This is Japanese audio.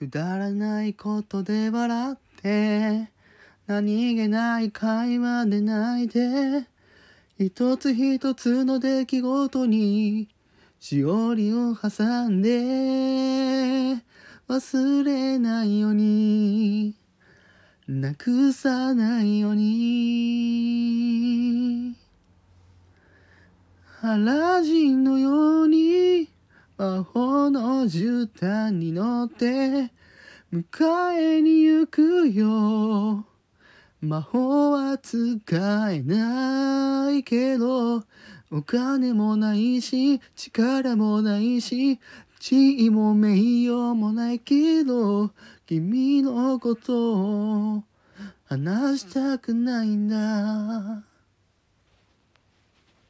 くだらないことで笑って何気ない会話で泣いて一つ一つの出来事にしおりを挟んで忘れないようになくさないように。アラジンのように魔法の絨毯に乗って迎えに行くよ。魔法は使えないけどお金もないし力もないし地位も名誉もないけど君のことを話したくないんだ。